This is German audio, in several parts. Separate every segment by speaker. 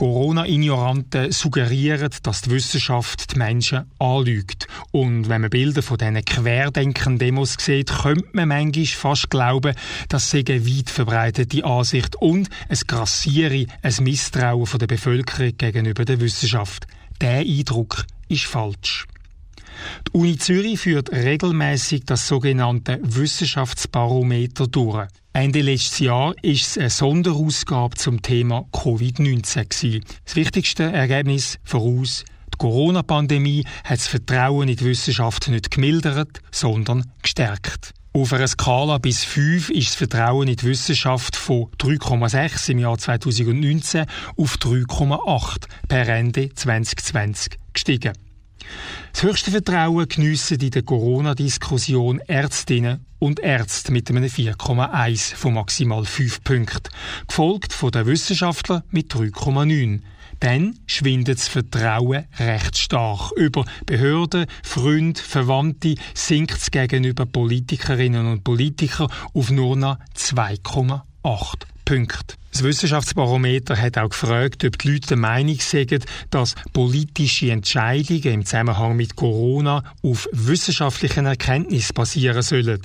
Speaker 1: Corona-Ignoranten suggerieren, dass die Wissenschaft die Menschen anlügt. Und wenn man Bilder von diesen Querdenken-Demos sieht, könnte man manchmal fast glauben, das sei eine weit verbreitete Ansicht und es grassiere ein Misstrauen der Bevölkerung gegenüber der Wissenschaft. Der Eindruck ist falsch. Die Uni Zürich führt regelmäßig das sogenannte Wissenschaftsbarometer durch. Ende letztes Jahr ist es eine Sonderausgabe zum Thema Covid-19 Das wichtigste Ergebnis voraus die Corona-Pandemie hat das Vertrauen in die Wissenschaft nicht gemildert, sondern gestärkt. Auf einer Skala bis 5 ist das Vertrauen in die Wissenschaft von 3,6 im Jahr 2019 auf 3,8 per Ende 2020 gestiegen. Das höchste Vertrauen geniessen in der Corona-Diskussion Ärztinnen und Ärzte mit einem 4,1 von maximal 5 Punkten, gefolgt von den Wissenschaftlern mit 3,9. Dann schwindet das Vertrauen recht stark. Über Behörden, Freunde, Verwandte sinkt es gegenüber Politikerinnen und Politikern auf nur noch 2,8 Punkte. Das Wissenschaftsbarometer hat auch gefragt, ob die Leute der Meinung sind, dass politische Entscheidungen im Zusammenhang mit Corona auf wissenschaftlichen Erkenntnissen basieren sollen.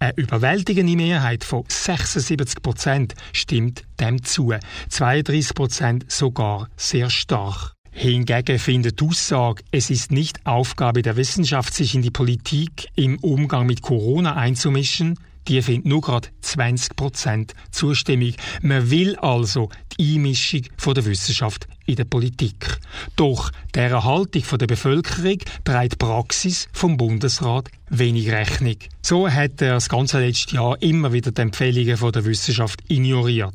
Speaker 1: Eine überwältigende Mehrheit von 76 Prozent stimmt dem zu, 32 Prozent sogar sehr stark. Hingegen findet die Aussage, es ist nicht Aufgabe der Wissenschaft, sich in die Politik im Umgang mit Corona einzumischen, die findet nur gerade 20% Zustimmung. Man will also die Einmischung von der Wissenschaft in der Politik. Doch der Haltung von der Bevölkerung trägt die Praxis vom Bundesrat wenig Rechnung. So hat er das ganze letzte Jahr immer wieder die Empfehlungen von der Wissenschaft ignoriert.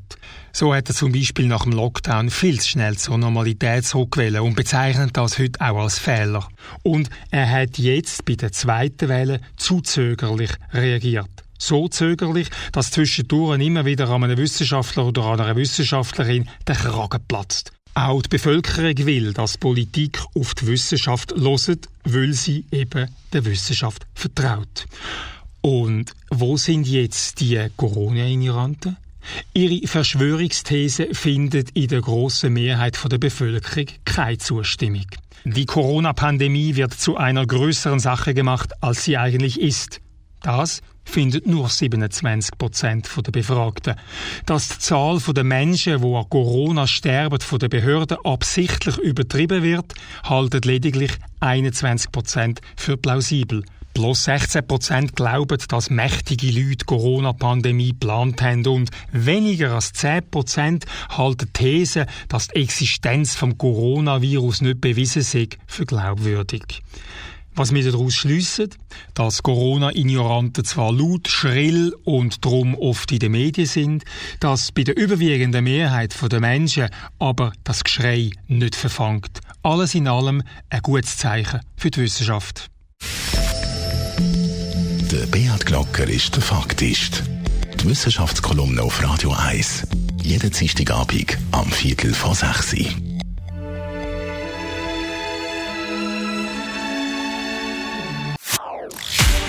Speaker 1: So hat er zum Beispiel nach dem Lockdown viel zu schnell zur Normalität zurückgewählt und bezeichnet das heute auch als Fehler. Und er hat jetzt bei der zweiten Welle zu zögerlich reagiert so zögerlich, dass zwischendurch immer wieder an einem Wissenschaftler oder an einer Wissenschaftlerin der Kragen platzt. Auch die Bevölkerung will, dass Politik auf die Wissenschaft loset, weil sie eben der Wissenschaft vertraut. Und wo sind jetzt die Corona-Ignoranten? Ihre Verschwörungsthese findet in der grossen Mehrheit der Bevölkerung keine Zustimmung. Die Corona-Pandemie wird zu einer größeren Sache gemacht, als sie eigentlich ist. Das findet nur 27 Prozent der Befragten. Dass die Zahl der Menschen, die an Corona sterben, von den Behörden absichtlich übertrieben wird, halten lediglich 21 Prozent für plausibel. Plus 16 Prozent glauben, dass mächtige Leute Corona-Pandemie geplant haben und weniger als 10 Prozent halten die These, dass die Existenz vom Coronavirus nicht bewiesen sei, für glaubwürdig. Was wir daraus schliessen, dass Corona-Ignoranten zwar laut, schrill und drum oft in den Medien sind, dass bei der überwiegenden Mehrheit der Menschen aber das Geschrei nicht verfangt. Alles in allem ein gutes Zeichen für die Wissenschaft.
Speaker 2: Der Beat Glocker ist der Faktist. Die Wissenschaftskolumne auf Radio 1. Jeden Dienstagabend am Viertel vor 6 Uhr.